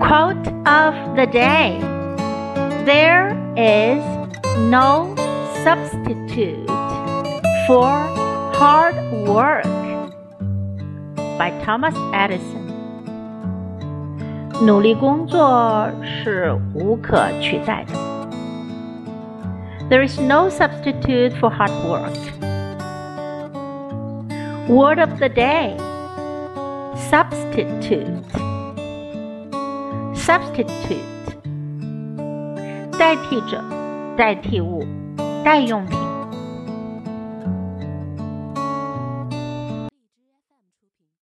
Quote of the day There is no substitute for hard work by Thomas Edison. 努力工作是无可取代的。There is no substitute for hard work. Word of the day substitute. Substitute 代替者、代替物、代用品。